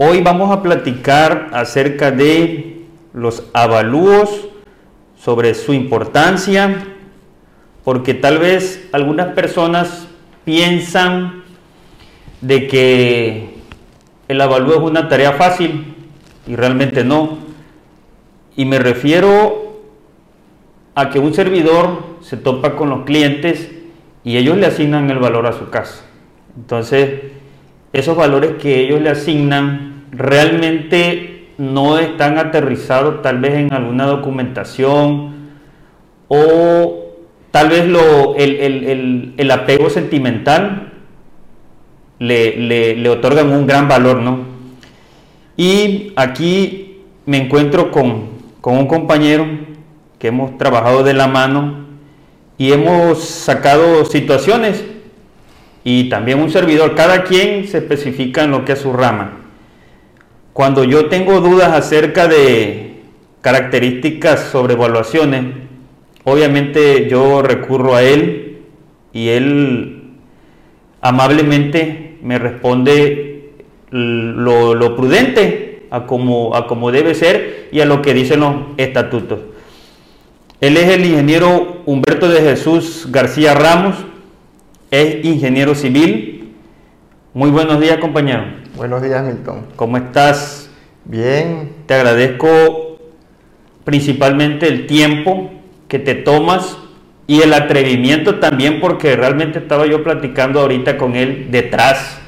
Hoy vamos a platicar acerca de los avalúos, sobre su importancia, porque tal vez algunas personas piensan de que el avalúo es una tarea fácil y realmente no. Y me refiero a que un servidor se topa con los clientes y ellos le asignan el valor a su casa. Entonces, esos valores que ellos le asignan realmente no están aterrizados tal vez en alguna documentación o tal vez lo, el, apego sentimental le, le, otorgan un gran valor, ¿no? Y aquí me encuentro con, con un compañero que hemos trabajado de la mano y hemos sacado situaciones y también un servidor, cada quien se especifica en lo que es su rama. Cuando yo tengo dudas acerca de características sobre evaluaciones, obviamente yo recurro a él y él amablemente me responde lo, prudente a como, a como debe ser y a lo que dicen los estatutos. Él es el ingeniero Humberto de Jesús García Ramos, es ingeniero civil. Muy buenos días, compañero. Buenos días, Milton. ¿Cómo estás? Bien. Te agradezco principalmente el tiempo que te tomas y el atrevimiento también porque realmente estaba yo platicando ahorita con él detrás,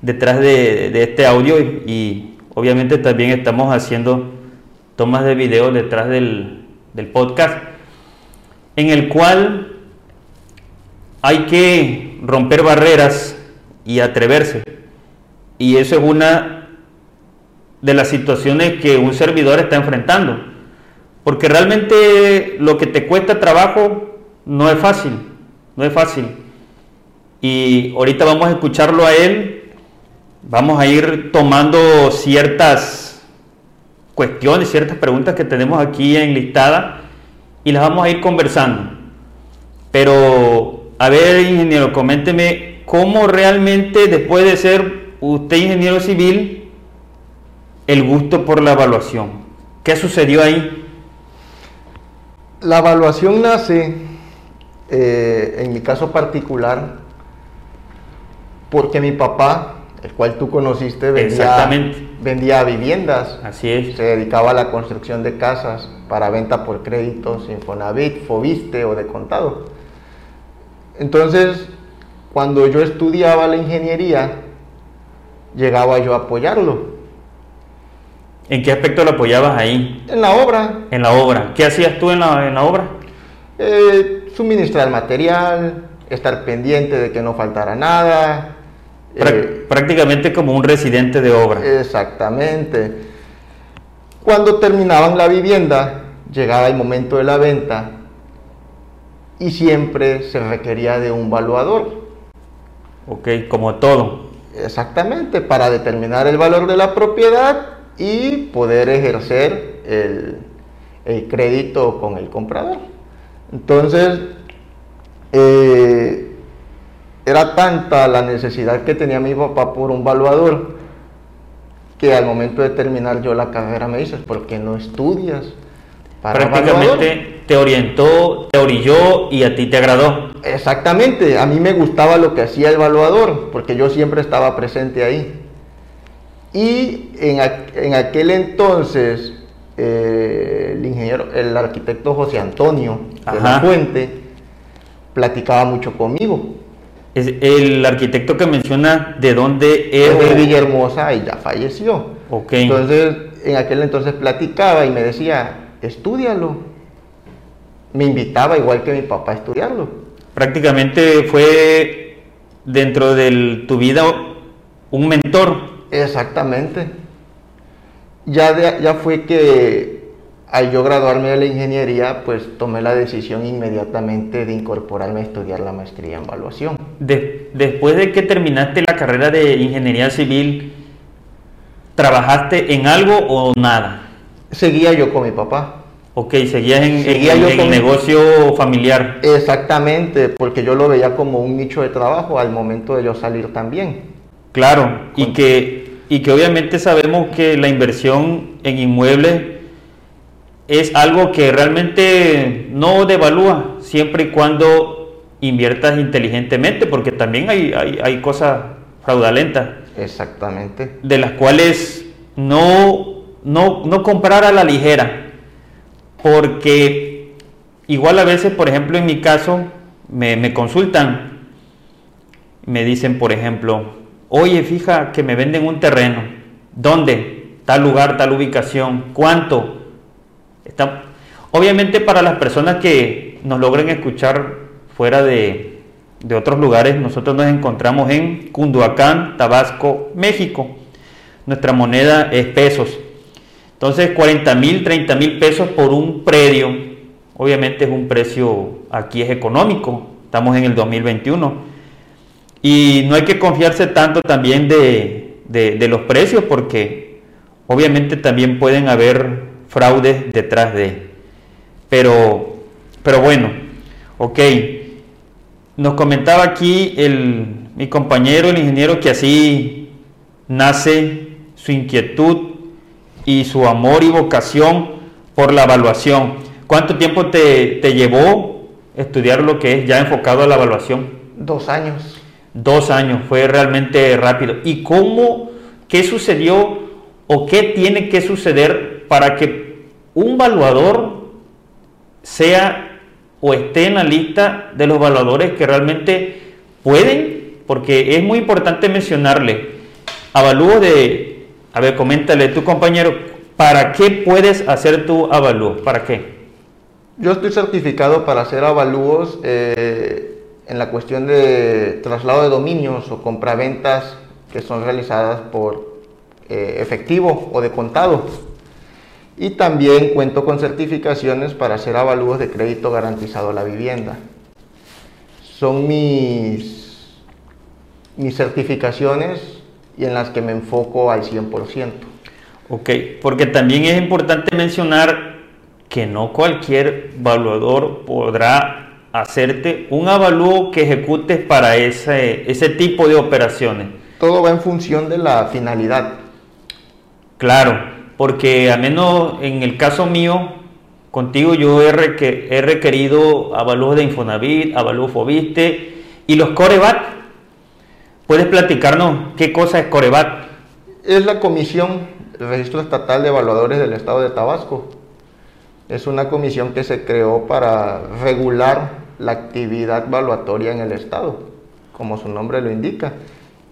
detrás de, este audio y, obviamente también estamos haciendo tomas de video detrás del, del podcast en el cual hay que romper barreras y atreverse. Y eso es una de las situaciones que un servidor está enfrentando. Porque realmente lo que te cuesta trabajo no es fácil, no es fácil. Y ahorita vamos a escucharlo a él, vamos a ir tomando ciertas cuestiones, ciertas preguntas que tenemos aquí enlistadas y las vamos a ir conversando. Pero a ver, ingeniero, coménteme cómo realmente después de ser usted ingeniero civil, el gusto por la evaluación. ¿Qué sucedió ahí? La evaluación nace, eh, en mi caso particular, porque mi papá, el cual tú conociste, vendía, vendía viviendas. Así es. Se dedicaba a la construcción de casas para venta por créditos, Infonavit, Fobiste o de contado. Entonces, cuando yo estudiaba la ingeniería, llegaba yo a apoyarlo. ¿En qué aspecto lo apoyabas ahí? En la obra. En la obra. ¿Qué hacías tú en la, obra? Eh, suministrar material, estar pendiente de que no faltara nada. Eh, prácticamente como un residente de obra. Exactamente. Cuando terminaban la vivienda, llegaba el momento de la venta y siempre se requería de un valuador. Ok, como todo. Exactamente, para determinar el valor de la propiedad y poder ejercer el, crédito con el comprador. Entonces, eh, era tanta la necesidad que tenía mi papá por un valuador que al momento de terminar yo la carrera me dices, ¿por qué no estudias? Prácticamente te orientó, te orilló y a ti te agradó. Exactamente, a mí me gustaba lo que hacía el evaluador, porque yo siempre estaba presente ahí. Y en, aquel entonces, eh, el ingeniero, el arquitecto José Antonio de la Fuente, platicaba mucho conmigo. Es el arquitecto que menciona de dónde es. de Villahermosa y ya falleció. Okay. Entonces, en aquel entonces platicaba y me decía, estudialo. Me invitaba igual que mi papá a estudiarlo. Prácticamente fue dentro de tu vida un mentor. Exactamente. ya, ya fue que al yo graduarme de la ingeniería, pues tomé la decisión inmediatamente de incorporarme a estudiar la maestría en evaluación. después de que terminaste la carrera de ingeniería civil, ¿trabajaste en algo o nada? Seguía yo con mi papá. Ok, seguías en, el negocio familiar. Exactamente, porque yo lo veía como un nicho de trabajo al momento de yo salir también. Claro, y que, y que obviamente sabemos que la inversión en inmuebles es algo que realmente no devalúa siempre y cuando inviertas inteligentemente, porque también hay, hay, cosas fraudulentas. Exactamente. De las cuales no, no, no comprar a la ligera, porque igual a veces, por ejemplo, en mi caso, me, me consultan, me dicen, por ejemplo, oye, fija que me venden un terreno, ¿dónde? Tal lugar, tal ubicación, ¿cuánto? Está... Obviamente para las personas que nos logren escuchar fuera de, de otros lugares, nosotros nos encontramos en Cunduacán, Tabasco, México. Nuestra moneda es pesos. Entonces 40 mil, 30 mil pesos por un predio, obviamente es un precio, aquí es económico, estamos en el 2021 y no hay que confiarse tanto también de, los precios porque obviamente también pueden haber fraudes detrás de. Pero, pero bueno, ok. Nos comentaba aquí el, mi compañero, el ingeniero, que así nace su inquietud y su amor y vocación por la evaluación. ¿Cuánto tiempo te, te llevó estudiar lo que es ya enfocado a la evaluación? Dos años. Dos años, fue realmente rápido. ¿Y cómo, qué sucedió o qué tiene que suceder para que un evaluador sea o esté en la lista de los evaluadores que realmente pueden? Porque es muy importante mencionarle, avalúo de, a ver, coméntale tu compañero, ¿para qué puedes hacer tu avalúo? ¿Para qué? Yo estoy certificado para hacer avalúos. Eh, en la cuestión de traslado de dominios o compraventas que son realizadas por eh, efectivo o de contado. Y también cuento con certificaciones para hacer avalúos de crédito garantizado a la vivienda. Son mis, mis certificaciones y en las que me enfoco al 100%. Ok, porque también es importante mencionar que no cualquier evaluador podrá hacerte un avalúo que ejecutes para ese, ese tipo de operaciones. Todo va en función de la finalidad. Claro, porque al menos en el caso mío, contigo yo he, he requerido avalúos de Infonavit, avalúos Fobiste y los Corebat. ¿Puedes platicarnos qué cosa es Corebat? Es la comisión, el Registro Estatal de Evaluadores del Estado de Tabasco. Es una comisión que se creó para regular la actividad valuatoria en el Estado, como su nombre lo indica.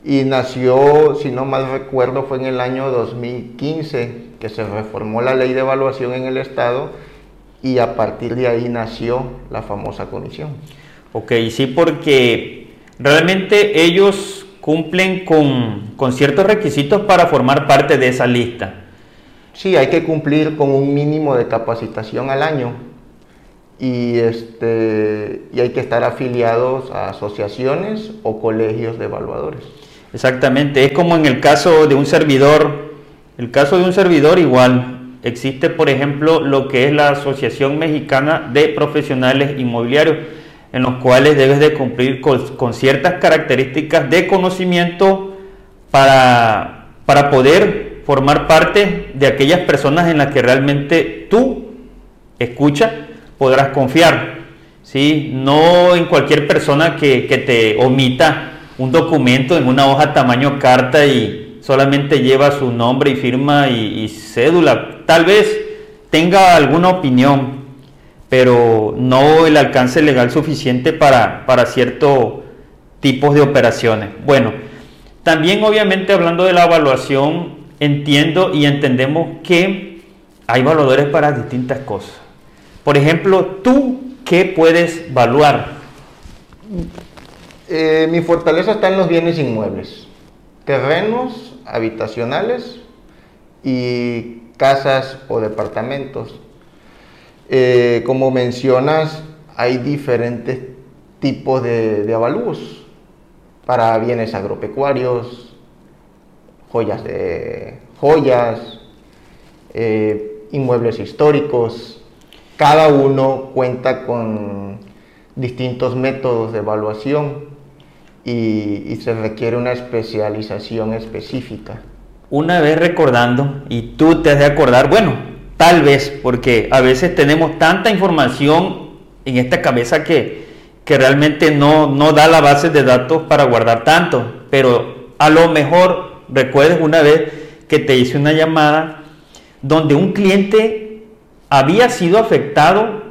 Y nació, si no mal recuerdo, fue en el año 2015 que se reformó la ley de evaluación en el Estado y a partir de ahí nació la famosa comisión. Ok, sí, porque realmente ellos cumplen con, con ciertos requisitos para formar parte de esa lista. Sí, hay que cumplir con un mínimo de capacitación al año y, este, y hay que estar afiliados a asociaciones o colegios de evaluadores. Exactamente, es como en el caso de un servidor, el caso de un servidor igual, existe por ejemplo lo que es la Asociación Mexicana de Profesionales Inmobiliarios, en los cuales debes de cumplir con, ciertas características de conocimiento para, para poder formar parte de aquellas personas en las que realmente tú escuchas podrás confiar. ¿sí? No en cualquier persona que, te omita un documento en una hoja tamaño carta y solamente lleva su nombre y firma y, cédula. Tal vez tenga alguna opinión, pero no el alcance legal suficiente para, para ciertos tipos de operaciones. Bueno, también obviamente hablando de la evaluación, entiendo y entendemos que hay evaluadores para distintas cosas. Por ejemplo, ¿tú qué puedes evaluar? Eh, mi fortaleza está en los bienes inmuebles, terrenos habitacionales y casas o departamentos. Eh, como mencionas, hay diferentes tipos de, avalúos para bienes agropecuarios, joyas, de, joyas eh, inmuebles históricos. Cada uno cuenta con distintos métodos de evaluación y se requiere una especialización específica una vez recordando, y tú te has de acordar, bueno, tal vez, porque a veces tenemos tanta información en esta cabeza que, que realmente no, no da la base de datos para guardar tanto, pero a lo mejor recuerdes una vez que te hice una llamada donde un cliente había sido afectado,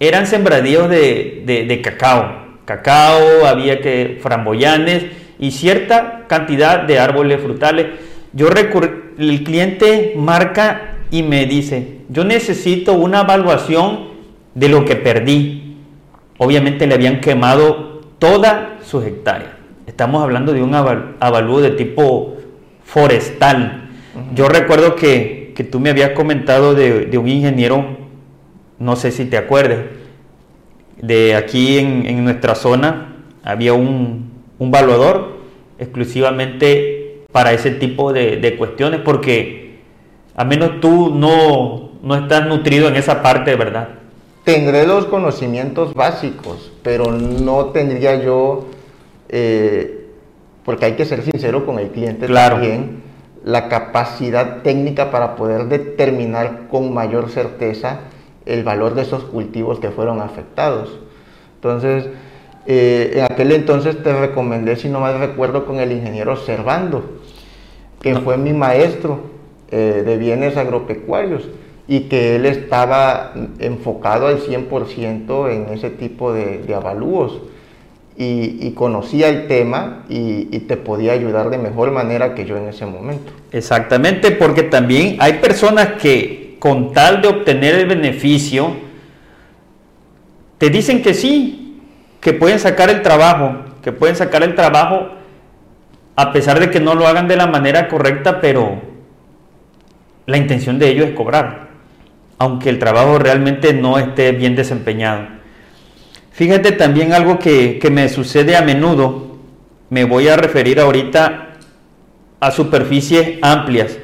eran sembradíos de, de, cacao, cacao, había que framboyanes y cierta cantidad de árboles frutales. Yo el cliente marca y me dice, yo necesito una evaluación de lo que perdí. Obviamente le habían quemado toda sus hectáreas. Estamos hablando de un avalúo de tipo forestal. Yo recuerdo que, tú me habías comentado de, un ingeniero, no sé si te acuerdas, de aquí en, nuestra zona había un, un evaluador exclusivamente para ese tipo de, cuestiones, porque a menos tú no, no estás nutrido en esa parte, ¿verdad? Tendré los conocimientos básicos, pero no tendría yo, eh, porque hay que ser sincero con el cliente también, la capacidad técnica para poder determinar con mayor certeza el valor de esos cultivos que fueron afectados. Entonces, eh, en aquel entonces te recomendé, si no mal recuerdo, con el ingeniero Servando, que fue mi maestro eh, de bienes agropecuarios y que él estaba enfocado al 100% en ese tipo de, avalúos y, conocía el tema y, y, te podía ayudar de mejor manera que yo en ese momento. Exactamente, porque también hay personas que con tal de obtener el beneficio, te dicen que sí, que pueden sacar el trabajo, que pueden sacar el trabajo a pesar de que no lo hagan de la manera correcta, pero la intención de ellos es cobrar, aunque el trabajo realmente no esté bien desempeñado. Fíjate también algo que, que me sucede a menudo, me voy a referir ahorita a superficies amplias.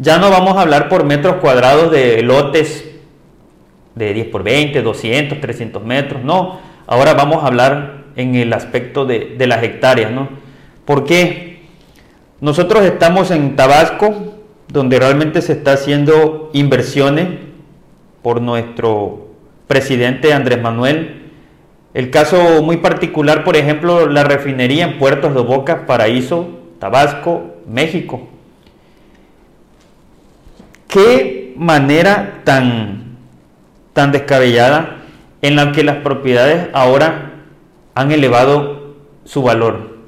Ya no vamos a hablar por metros cuadrados de lotes de 10 por 20, 200, 300 metros, no Ahora vamos a hablar en el aspecto de, las hectáreas, ¿no? Porque nosotros estamos en Tabasco, donde realmente se está haciendo inversiones por nuestro presidente Andrés Manuel. El caso muy particular, por ejemplo, la refinería en Puertos de Boca, Paraíso, Tabasco, México. Qué manera tan, tan descabellada en la que las propiedades ahora han elevado su valor.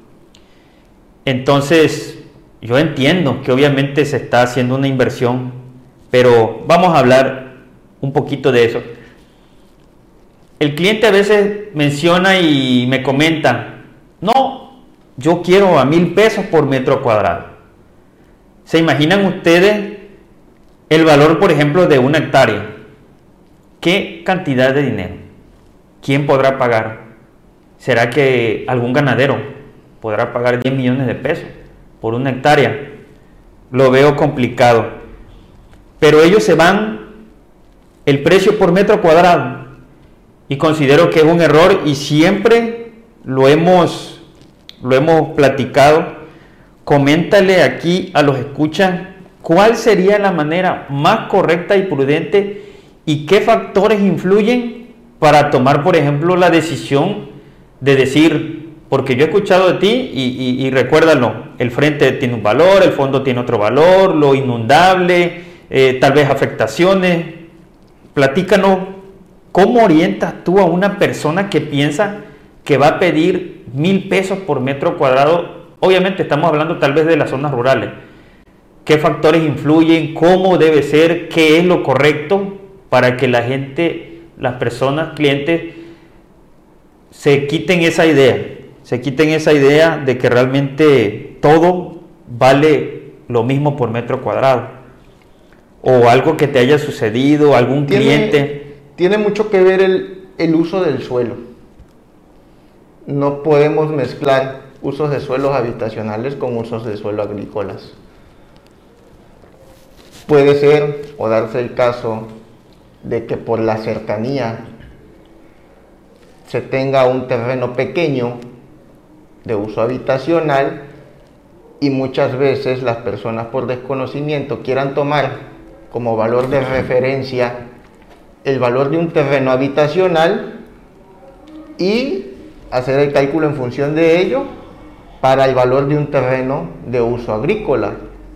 Entonces, yo entiendo que obviamente se está haciendo una inversión, pero vamos a hablar un poquito de eso. El cliente a veces menciona y me comenta, no, yo quiero a mil pesos por metro cuadrado. ¿Se imaginan ustedes el valor, por ejemplo, de una hectárea? ¿Qué cantidad de dinero? ¿quién podrá pagar? ¿Será que algún ganadero podrá pagar 10 millones de pesos por una hectárea? Lo veo complicado. Pero ellos se van el precio por metro cuadrado y considero que es un error y siempre lo hemos, lo hemos platicado. Coméntale aquí a los escuchan cuál sería la manera más correcta y prudente y qué factores influyen para tomar, por ejemplo, la decisión de decir, porque yo he escuchado de ti y, recuérdalo, el frente tiene un valor, el fondo tiene otro valor, lo inundable, eh, tal vez afectaciones. Platícanos, ¿cómo orientas tú a una persona que piensa que va a pedir mil pesos por metro cuadrado? Obviamente estamos hablando tal vez de las zonas rurales. ¿Qué factores influyen? ¿Cómo debe ser? ¿Qué es lo correcto para que la gente las personas, clientes, se quiten esa idea, se quiten esa idea de que realmente todo vale lo mismo por metro cuadrado. O algo que te haya sucedido, algún Tiene- cliente. Tiene mucho que ver el, el uso del suelo. No podemos mezclar usos de suelos habitacionales con usos de suelo agrícolas. Puede ser o darse el caso de que por la cercanía se tenga un terreno pequeño de uso habitacional y muchas veces las personas por desconocimiento quieran tomar como valor de referencia el valor de un terreno habitacional y hacer el cálculo en función de ello para el valor de un terreno de uso agrícola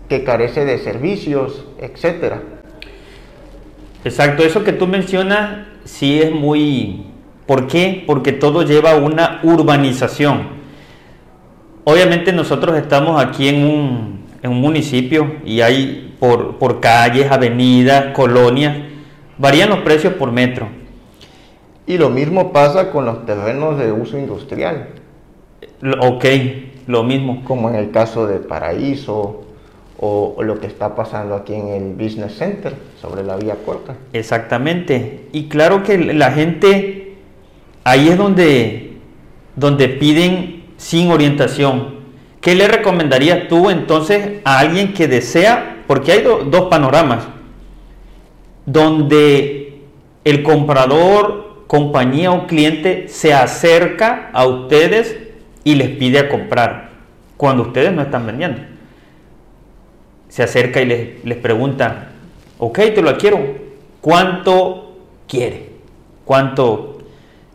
que carece de servicios, etcétera. Exacto, eso que tú mencionas sí es muy... ¿Por qué? Porque todo lleva a una urbanización. Obviamente nosotros estamos aquí en un, en un municipio y hay por, por calles, avenidas, colonias, varían los precios por metro. Y lo mismo pasa con los terrenos de uso industrial, Lo- Ok, lo mismo. como en el caso de Paraíso o, o lo que está pasando aquí en el Business Center sobre la vía corta. Exactamente. Y claro que la gente, ahí es donde, donde piden sin orientación. ¿Qué le recomendarías tú entonces a alguien que desea, porque hay do- dos panoramas, donde el comprador, compañía o cliente se acerca a ustedes y les pide a comprar cuando ustedes no están vendiendo? se acerca y les, les pregunta, ok, te lo quiero, ¿cuánto quiere? ¿Cuánto?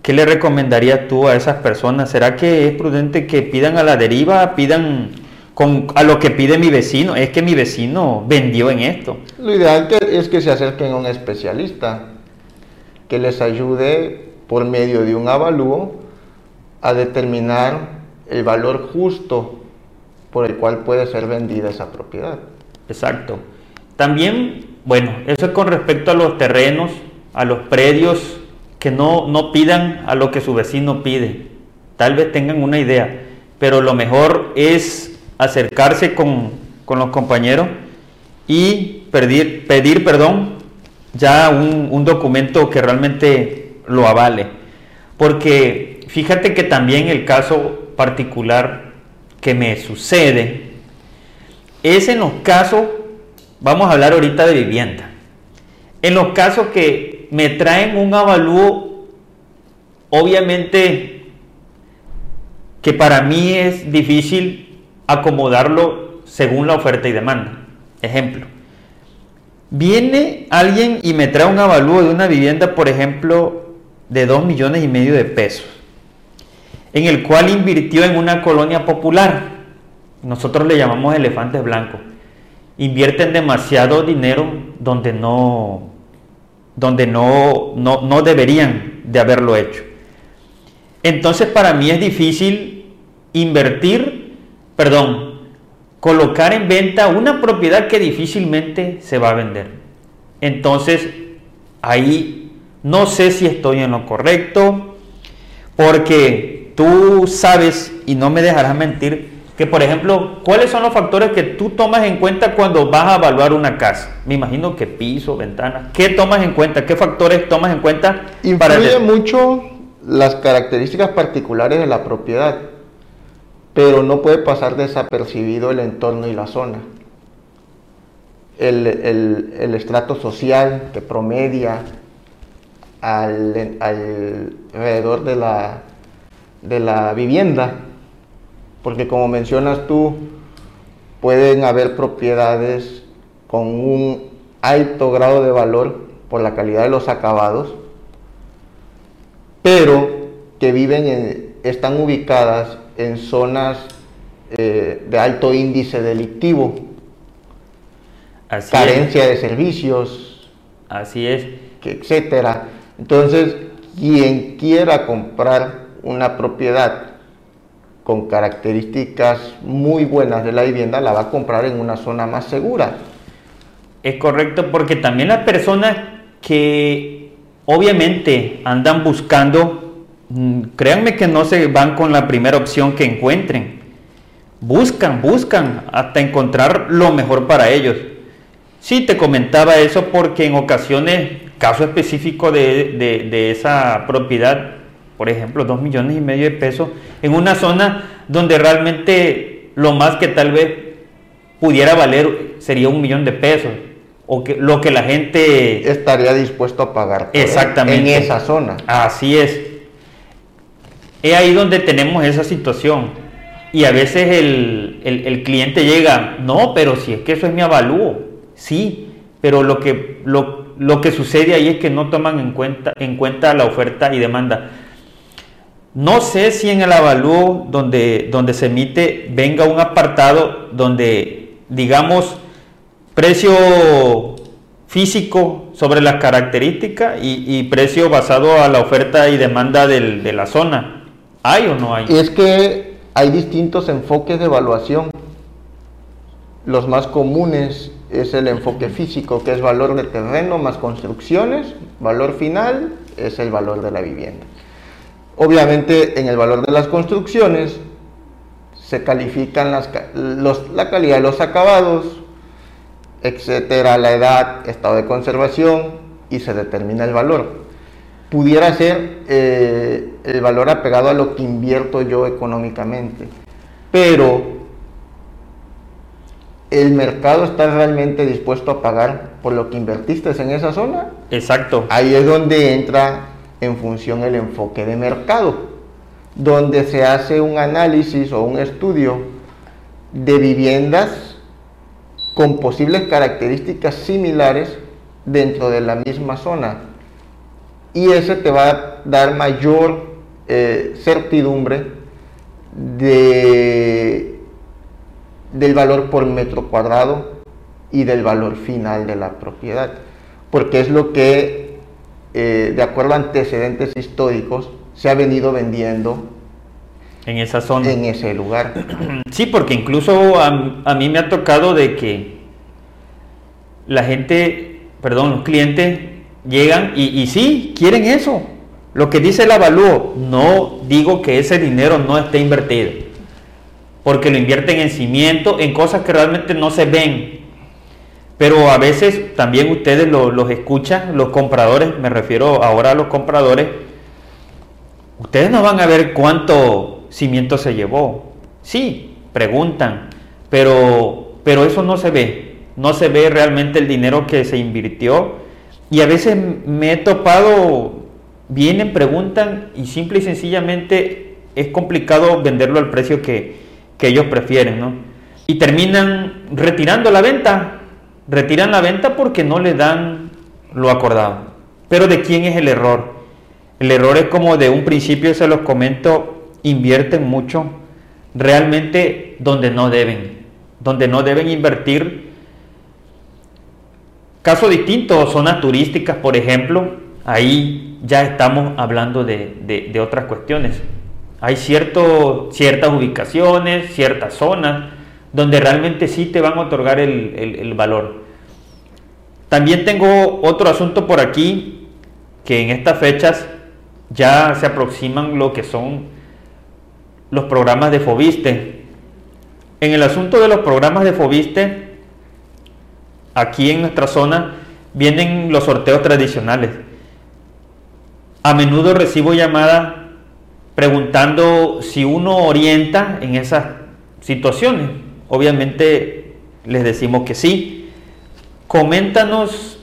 ¿Qué le recomendarías tú a esas personas? ¿Será que es prudente que pidan a la deriva, pidan con, a lo que pide mi vecino? Es que mi vecino vendió en esto. Lo ideal que- es que se acerquen a un especialista que les ayude por medio de un avalúo a determinar el valor justo por el cual puede ser vendida esa propiedad. Exacto. También, bueno, eso es con respecto a los terrenos, a los predios, que no, no pidan a lo que su vecino pide. Tal vez tengan una idea, pero lo mejor es acercarse con, con los compañeros y pedir, pedir perdón, ya un, un documento que realmente lo avale. Porque fíjate que también el caso particular que me sucede, es en los casos, vamos a hablar ahorita de vivienda, en los casos que me traen un avalúo, obviamente que para mí es difícil acomodarlo según la oferta y demanda. Ejemplo, viene alguien y me trae un avalúo de una vivienda, por ejemplo, de 2 millones y medio de pesos, en el cual invirtió en una colonia popular nosotros le llamamos elefantes blancos. Invierten demasiado dinero donde no, donde no, no, no deberían de haberlo hecho. Entonces para mí es difícil invertir, perdón, colocar en venta una propiedad que difícilmente se va a vender. Entonces ahí no sé si estoy en lo correcto, porque tú sabes, y no me dejarás mentir, que por ejemplo, ¿cuáles son los factores que tú tomas en cuenta cuando vas a evaluar una casa? Me imagino que piso, ventanas. ¿Qué tomas en cuenta? ¿Qué factores tomas en cuenta? Influye mucho las características particulares de la propiedad, pero no puede pasar desapercibido el entorno y la zona. El, el- el estrato social que promedia al- alrededor de la, de la vivienda, porque como mencionas tú, pueden haber propiedades con un alto grado de valor por la calidad de los acabados, pero que viven en- están ubicadas en zonas eh, de alto índice delictivo, Así carencia de servicios. Así es. etcétera. Entonces, quien quiera comprar una propiedad con características muy buenas de la vivienda, la va a comprar en una zona más segura. Es correcto porque también las personas que obviamente andan buscando, mm, créanme que no se van con la primera opción que encuentren. buscan, buscan hasta encontrar lo mejor para ellos. Sí, te comentaba eso porque en ocasiones, caso específico de, esa propiedad, por ejemplo, dos millones y medio de pesos, en una zona donde realmente lo más que tal vez pudiera valer sería un millón de pesos, o que, lo que la gente estaría dispuesto a pagar exactamente en esa zona. Así es. Es ahí donde tenemos esa situación y a veces el, cliente llega, no, pero si es que eso es mi avalúo, sí, pero lo que, lo, que sucede ahí es que no toman en cuenta, en cuenta la oferta y demanda. No sé si en el avalúo donde, donde se emite venga un apartado donde, digamos, precio físico sobre las características y, precio basado a la oferta y demanda de la zona. ¿Hay o no hay? Es que hay distintos enfoques de evaluación. Los más comunes es el enfoque físico, que es valor de terreno más construcciones. Valor final es el valor de la vivienda. Obviamente en el valor de las construcciones se califican las, la calidad de los acabados, etcétera, la edad, estado de conservación y se determina el valor pudiera ser eh, el valor apegado a lo que invierto yo económicamente. Pero el mercado está realmente dispuesto a pagar por lo que invertiste en esa zona. Exacto. Ahí es donde entra en función el enfoque de mercado, donde se hace un análisis o un estudio de viviendas con posibles características similares dentro de la misma zona. Y ese te va a dar mayor eh, certidumbre de, del valor por metro cuadrado y del valor final de la propiedad, porque es lo que, eh, de acuerdo a antecedentes históricos, se ha venido vendiendo en esa zona. En ese lugar. Sí, porque incluso a, a mí me ha tocado de que la gente, perdón, los clientes llegan y, sí, quieren eso. Lo que dice el avalúo, no digo que ese dinero no esté invertido, porque lo invierten en cimiento, en cosas que realmente no se ven. Pero a veces también ustedes los escuchan, los compradores, me refiero ahora a los compradores, ustedes no van a ver cuánto cimiento se llevó. Sí, preguntan, pero, pero eso no se ve. No se ve realmente el dinero que se invirtió y a veces me he topado, vienen, preguntan y simple y sencillamente es complicado venderlo al precio que, ellos prefieren, ¿no? Y terminan retirando la venta, retiran la venta porque no le dan lo acordado. Pero ¿de quién es el error? El error es como de un principio, se los comento, invierten mucho realmente donde no deben, donde no deben invertir Caso distinto, zonas turísticas, por ejemplo, ahí ya estamos hablando de, otras cuestiones. Hay cierto, ciertas ubicaciones, ciertas zonas, donde realmente sí te van a otorgar el, valor. También tengo otro asunto por aquí, que en estas fechas ya se aproximan lo que son los programas de Fobiste. En el asunto de los programas de Fobiste, aquí en nuestra zona vienen los sorteos tradicionales. A menudo recibo llamadas preguntando si uno orienta en esas situaciones. Obviamente les decimos que sí. Coméntanos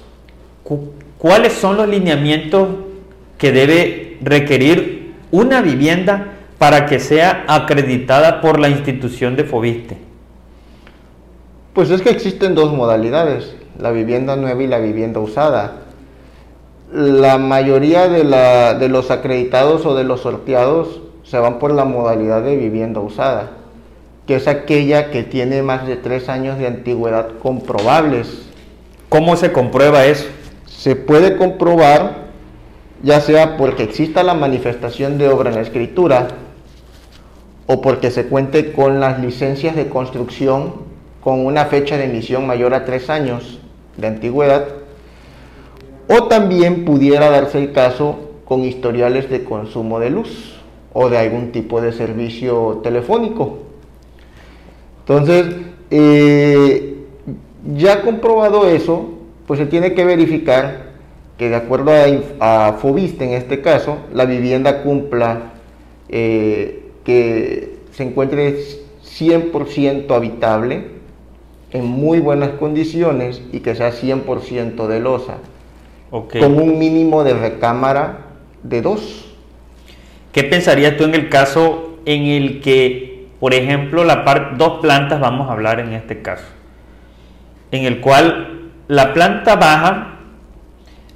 cuáles son los lineamientos que debe requerir una vivienda para que sea acreditada por la institución de Fobiste. Pues es que existen dos modalidades, la vivienda nueva y la vivienda usada. La mayoría de, los acreditados o de los sorteados se van por la modalidad de vivienda usada, que es aquella que tiene más de tres años de antigüedad comprobables. ¿Cómo se comprueba eso? Se puede comprobar ya sea porque exista la manifestación de obra en la escritura o porque se cuente con las licencias de construcción con una fecha de emisión mayor a tres años de antigüedad, o también pudiera darse el caso con historiales de consumo de luz o de algún tipo de servicio telefónico. Entonces, eh, ya comprobado eso, pues se tiene que verificar que de acuerdo a, a Fobiste en este caso, la vivienda cumpla eh, que se encuentre 100% habitable, en muy buenas condiciones y que sea 100% de losa, con un mínimo de recámara de dos. ¿Qué pensarías tú en el caso en el que, por ejemplo, la dos plantas, vamos a hablar en este caso, en el cual la planta baja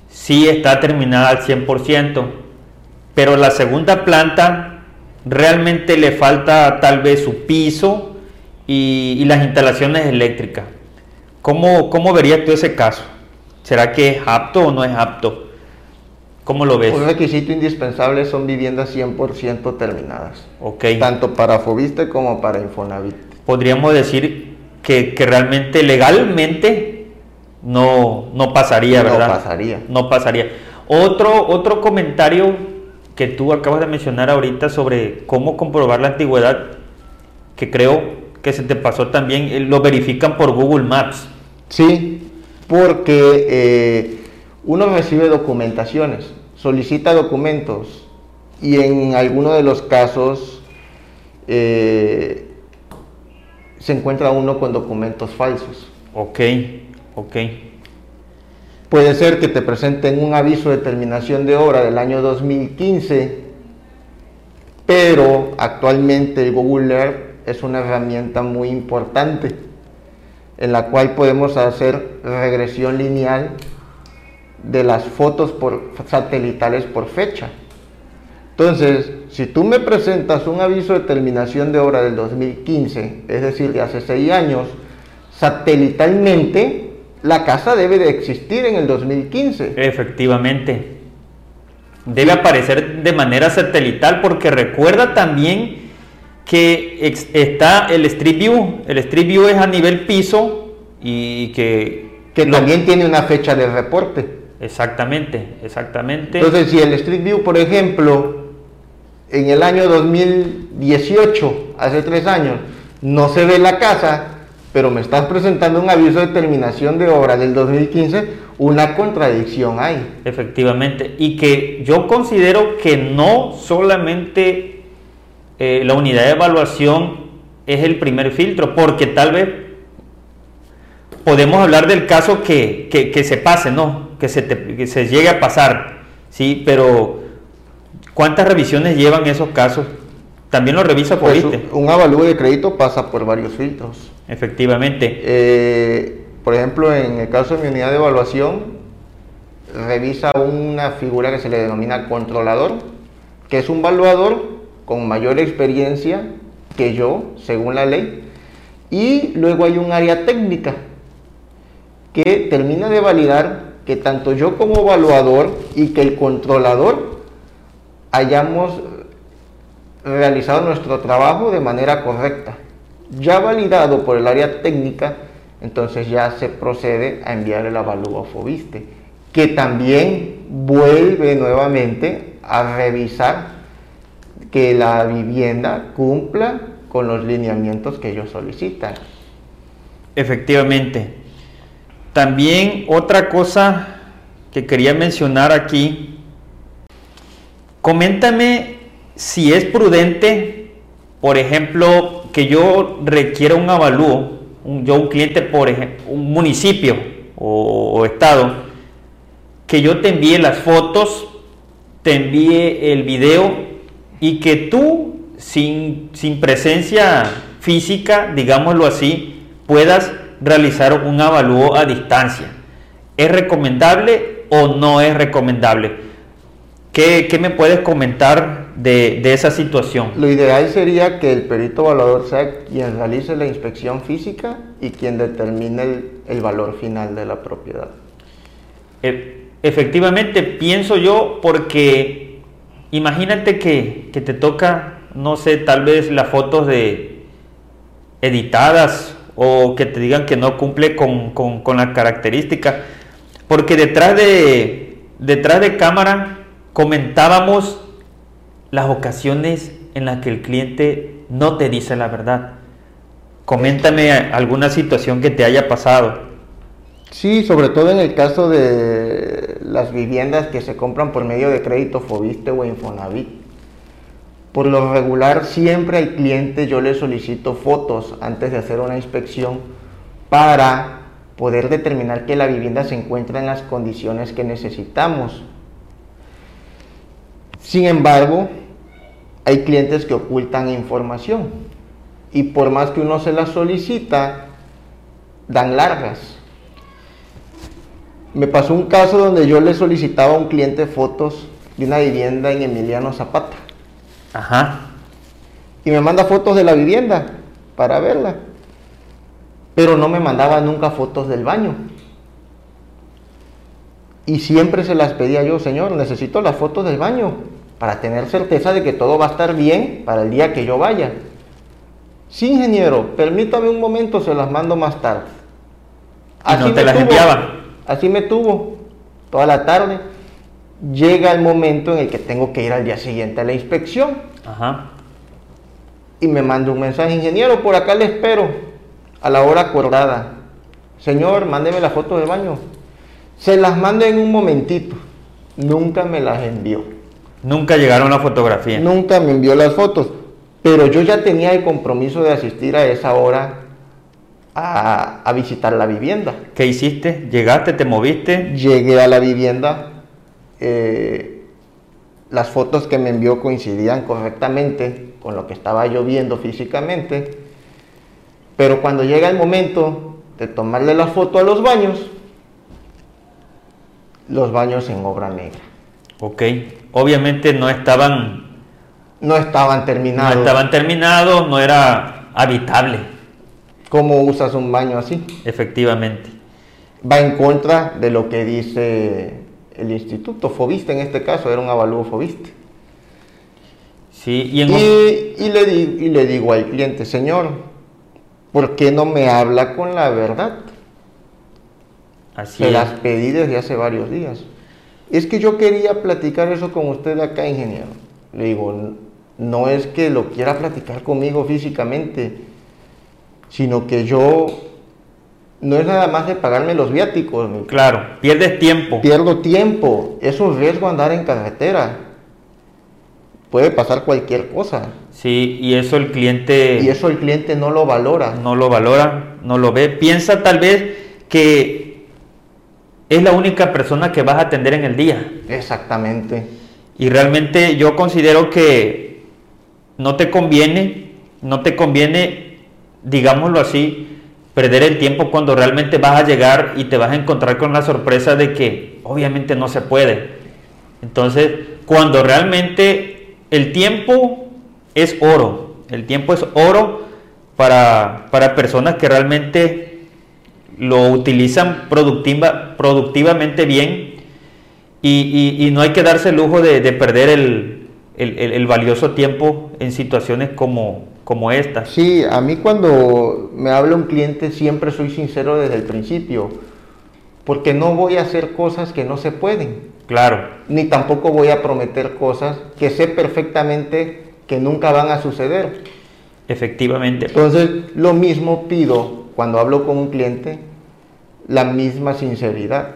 sí está terminada al 100%, pero la segunda planta realmente le falta tal vez su piso y, las instalaciones eléctricas. ¿Cómo, ¿Cómo verías tú ese caso? ¿Será que es apto o no es apto? ¿Cómo lo ves? Un requisito indispensable son viviendas 100% terminadas. Ok. Tanto para Fobiste como para Infonavit. Podríamos decir que, que realmente legalmente no, no pasaría, ¿verdad? No pasaría. No pasaría. Otro, otro comentario que tú acabas de mencionar ahorita sobre cómo comprobar la antigüedad, que creo que se te pasó también, eh, lo verifican por Google Maps. Sí, porque eh, uno recibe documentaciones, solicita documentos y en alguno de los casos eh, se encuentra uno con documentos falsos. Ok, ok. Puede ser que te presenten un aviso de terminación de obra del año 2015, pero actualmente el Google Earth es una herramienta muy importante en la cual podemos hacer regresión lineal de las fotos por, satelitales por fecha. Entonces, si tú me presentas un aviso de terminación de obra del 2015, es decir, de hace seis años, satelitalmente la casa debe de existir en el 2015. Efectivamente. Debe aparecer de manera satelital porque recuerda también que está el Street View. El Street View es a nivel piso y que... Que también tiene una fecha de reporte. Exactamente, exactamente. Entonces, si el Street View, por ejemplo, en el año 2018, hace tres años, no se ve la casa, pero me estás presentando un aviso de terminación de obra del 2015, una contradicción hay. Efectivamente, y que yo considero que no solamente eh, la unidad de evaluación es el primer filtro, porque tal vez podemos hablar del caso que, se pase, ¿no? Que se, se llegue a pasar, ¿sí? Pero ¿cuántas revisiones llevan esos casos? También lo revisa por pues, Un avalúo de crédito pasa por varios filtros. Efectivamente. Eh, por ejemplo, en el caso de mi unidad de evaluación, revisa una figura que se le denomina controlador, que es un evaluador con mayor experiencia que yo, según la ley, y luego hay un área técnica que termina de validar que tanto yo como evaluador y que el controlador hayamos realizado nuestro trabajo de manera correcta ya validado por el área técnica, entonces ya se procede a enviar el avalúo a Fobiste, que también vuelve nuevamente a revisar que la vivienda cumpla con los lineamientos que ellos solicitan. Efectivamente. También otra cosa que quería mencionar aquí, coméntame si es prudente, por ejemplo, que yo requiera un avalúo, un, yo un cliente, por ejemplo, un municipio o, estado, que yo te envíe las fotos, te envíe el video y que tú, sin, sin presencia física, digámoslo así, puedas realizar un avalúo a distancia. ¿Es recomendable o no es recomendable? ¿Qué, qué me puedes comentar de, esa situación. Lo ideal sería que el perito evaluador sea quien realice la inspección física y quien determine el, valor final de la propiedad. E, efectivamente, pienso yo porque imagínate que, te toca, no sé, tal vez las fotos de editadas o que te digan que no cumple con, con, la característica. Porque detrás de, detrás de cámara comentábamos las ocasiones en las que el cliente no te dice la verdad. Coméntame alguna situación que te haya pasado. Sí, sobre todo en el caso de las viviendas que se compran por medio de crédito Fobiste o Infonavit. Por lo regular siempre al cliente yo le solicito fotos antes de hacer una inspección para poder determinar que la vivienda se encuentra en las condiciones que necesitamos. Sin embargo, hay clientes que ocultan información y por más que uno se la solicita, dan largas. Me pasó un caso donde yo le solicitaba a un cliente fotos de una vivienda en Emiliano Zapata. Ajá. Y me manda fotos de la vivienda para verla pero no me mandaba nunca fotos del baño. Y siempre se las pedía yo, Señor, necesito las fotos del baño para tener certeza de que todo va a estar bien para el día que yo vaya. Sí, ingeniero, permítame un momento, se las mando más tarde. Así no te las enviaba. Así me tuvo toda la tarde. Llega el momento en el que tengo que ir al día siguiente a la inspección. Ajá. Y me manda un mensaje, ingeniero, por acá le espero a la hora acordada. Señor, mándeme la foto de baño. Se las mando en un momentito. Nunca me las envió. Nunca llegaron la fotografía. Nunca me envió las fotos. Pero yo ya tenía el compromiso de asistir a esa hora a, visitar la vivienda. ¿Qué hiciste? ¿Llegaste? ¿Te moviste? Llegué a la vivienda. Eh, las fotos que me envió coincidían correctamente con lo que estaba yo viendo físicamente pero cuando llega el momento de tomarle la foto a los baños, los baños en obra negra. Ok, obviamente no estaban... No estaban terminados. No estaban terminados, no era habitable. ¿Cómo usas un baño así? Efectivamente. Va en contra de lo que dice el instituto Fobiste, en este caso era un avalúo Fobiste. Sí, y, y, le, y le digo al cliente, señor, ¿por qué no me habla con la verdad? Así Se las pedí desde hace varios días. Es que yo quería platicar eso con usted acá, ingeniero. Le digo, no es que lo quiera platicar conmigo físicamente, sino que yo no es nada más de pagarme los viáticos. Claro, pierdes tiempo. Pierdo tiempo. Es un riesgo andar en carretera. Puede pasar cualquier cosa. Sí, y eso el cliente... Y eso el cliente no lo valora. No lo valora, no lo ve. Piensa tal vez que es la única persona que vas a atender en el día. Exactamente. Y realmente yo considero que no te conviene, no te conviene, digámoslo así, perder el tiempo cuando realmente vas a llegar y te vas a encontrar con la sorpresa de que obviamente no se puede. Entonces, cuando realmente el tiempo es oro. El tiempo es oro para, personas que realmente lo utilizan productiva, productivamente bien y, no hay que darse el lujo de, perder el, valioso tiempo en situaciones como, como esta. Sí, a mí cuando me habla un cliente siempre soy sincero desde el principio, porque no voy a hacer cosas que no se pueden. Claro. Ni tampoco voy a prometer cosas que sé perfectamente que nunca van a suceder. Efectivamente. Entonces, lo mismo pido cuando hablo con un cliente, la misma sinceridad,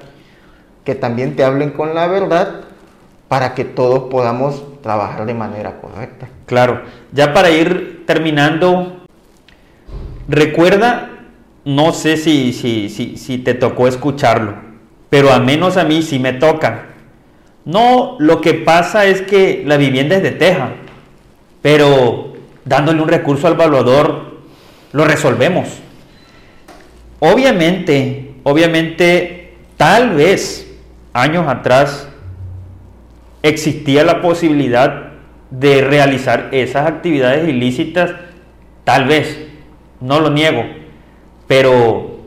que también te hablen con la verdad para que todos podamos trabajar de manera correcta. Claro, ya para ir terminando, recuerda, no sé si, si, si, si te tocó escucharlo, pero a menos a mí sí me toca. No, lo que pasa es que la vivienda es de teja pero dándole un recurso al evaluador lo resolvemos. Obviamente, obviamente, tal vez años atrás existía la posibilidad de realizar esas actividades ilícitas, tal vez, no lo niego, pero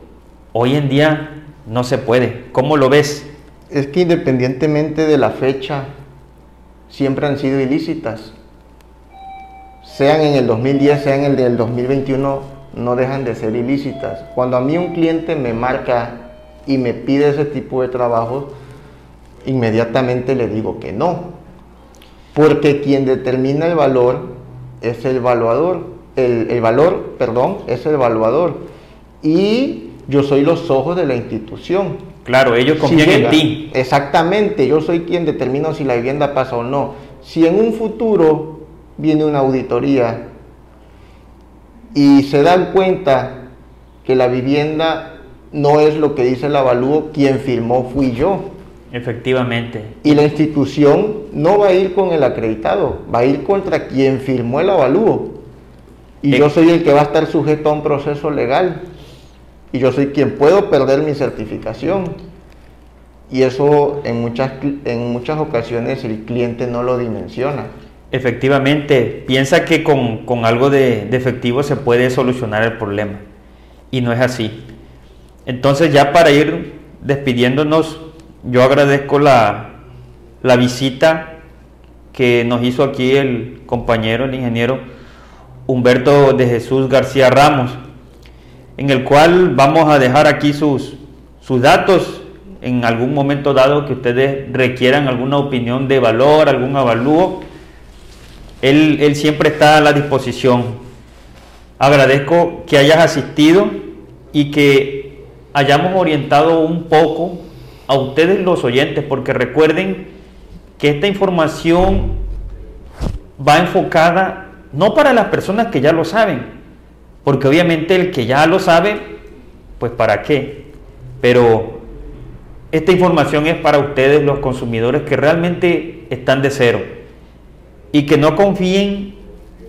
hoy en día no se puede. ¿Cómo lo ves? Es que independientemente de la fecha, siempre han sido ilícitas sean en el 2010, sean en el del 2021, no dejan de ser ilícitas. Cuando a mí un cliente me marca y me pide ese tipo de trabajo, inmediatamente le digo que no. Porque quien determina el valor es el evaluador. el, el valor, perdón, es el evaluador. Y yo soy los ojos de la institución. Claro, ellos confían en ti. Exactamente, yo soy quien determina si la vivienda pasa o no. Si en un futuro viene una auditoría y se dan cuenta que la vivienda no es lo que dice el avalúo, quien firmó fui yo. Efectivamente. Y la institución no va a ir con el acreditado, va a ir contra quien firmó el avalúo. Y yo soy el que va a estar sujeto a un proceso legal. Y yo soy quien puedo perder mi certificación. Y eso en muchas, en muchas ocasiones el cliente no lo dimensiona. Efectivamente, piensa que con, algo de, de, efectivo se puede solucionar el problema. Y no es así. Entonces ya para ir despidiéndonos, yo agradezco la, la visita que nos hizo aquí el compañero, el ingeniero Humberto de Jesús García Ramos, en el cual vamos a dejar aquí sus, sus datos en algún momento dado que ustedes requieran alguna opinión de valor, algún avalúo él, siempre está a la disposición. Agradezco que hayas asistido y que hayamos orientado un poco a ustedes los oyentes, porque recuerden que esta información va enfocada no para las personas que ya lo saben, porque obviamente el que ya lo sabe, pues para qué, pero esta información es para ustedes los consumidores que realmente están de cero y que no confíen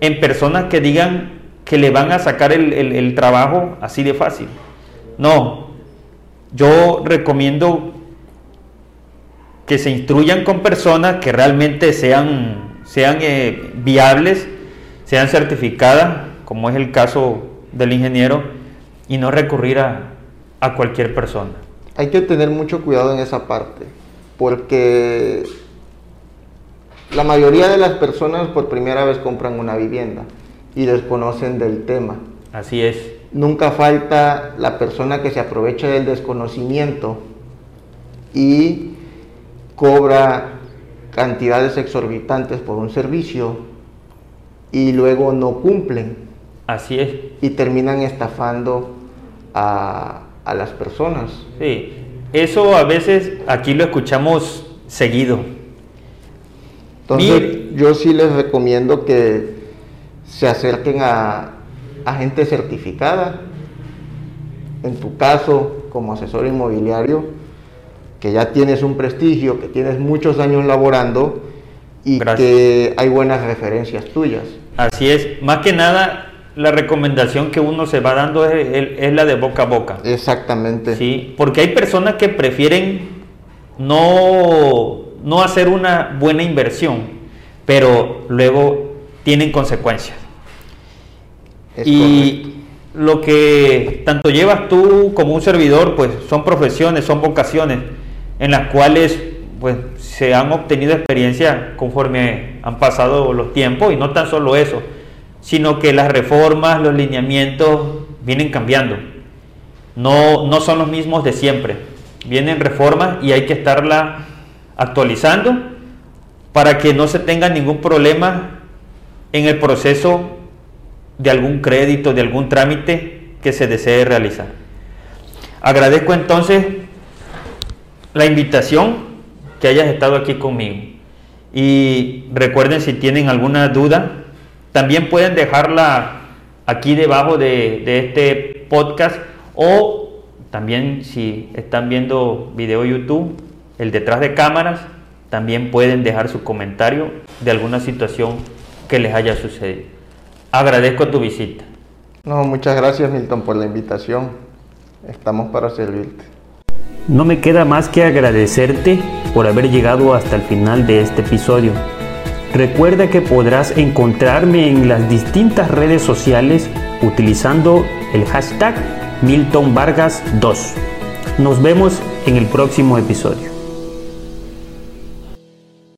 en personas que digan que le van a sacar el, trabajo así de fácil. No, yo recomiendo que se instruyan con personas que realmente sean, sean eh, viables, sean certificadas, como es el caso del ingeniero, y no recurrir a, a cualquier persona. Hay que tener mucho cuidado en esa parte, porque la mayoría de las personas por primera vez compran una vivienda y desconocen del tema. Así es. Nunca falta la persona que se aprovecha del desconocimiento y cobra cantidades exorbitantes por un servicio y luego no cumplen. Así es. Y terminan estafando a, a las personas. Sí, eso a veces aquí lo escuchamos seguido entonces, yo sí les recomiendo que se acerquen a, gente certificada. En tu caso, como asesor inmobiliario, que ya tienes un prestigio, que tienes muchos años laborando y que hay buenas referencias tuyas. Así es. Más que nada, la recomendación que uno se va dando es, la de boca a boca. Exactamente. Sí, porque hay personas que prefieren no no hacer una buena inversión, pero luego tienen consecuencias. y lo que tanto llevas tú como un servidor, pues son profesiones, son vocaciones en las cuales pues se han obtenido experiencias conforme han pasado los tiempos y no tan solo eso, sino que las reformas, los lineamientos vienen cambiando. No, no son los mismos de siempre. Vienen reformas y hay que estarla actualizando para que no se tenga ningún problema en el proceso de algún crédito, de algún trámite que se desee realizar. Agradezco entonces la invitación que hayas estado aquí conmigo. Y recuerden si tienen alguna duda, también pueden dejarla aquí debajo de, este podcast o también si están viendo video YouTube, el detrás de cámaras, también pueden dejar su comentario de alguna situación que les haya sucedido. Agradezco tu visita. No, muchas gracias Milton por la invitación. Estamos para servirte. No me queda más que agradecerte por haber llegado hasta el final de este episodio. Recuerda que podrás encontrarme en las distintas redes sociales utilizando el hashtag Milton Vargas 2. Nos vemos en el próximo episodio.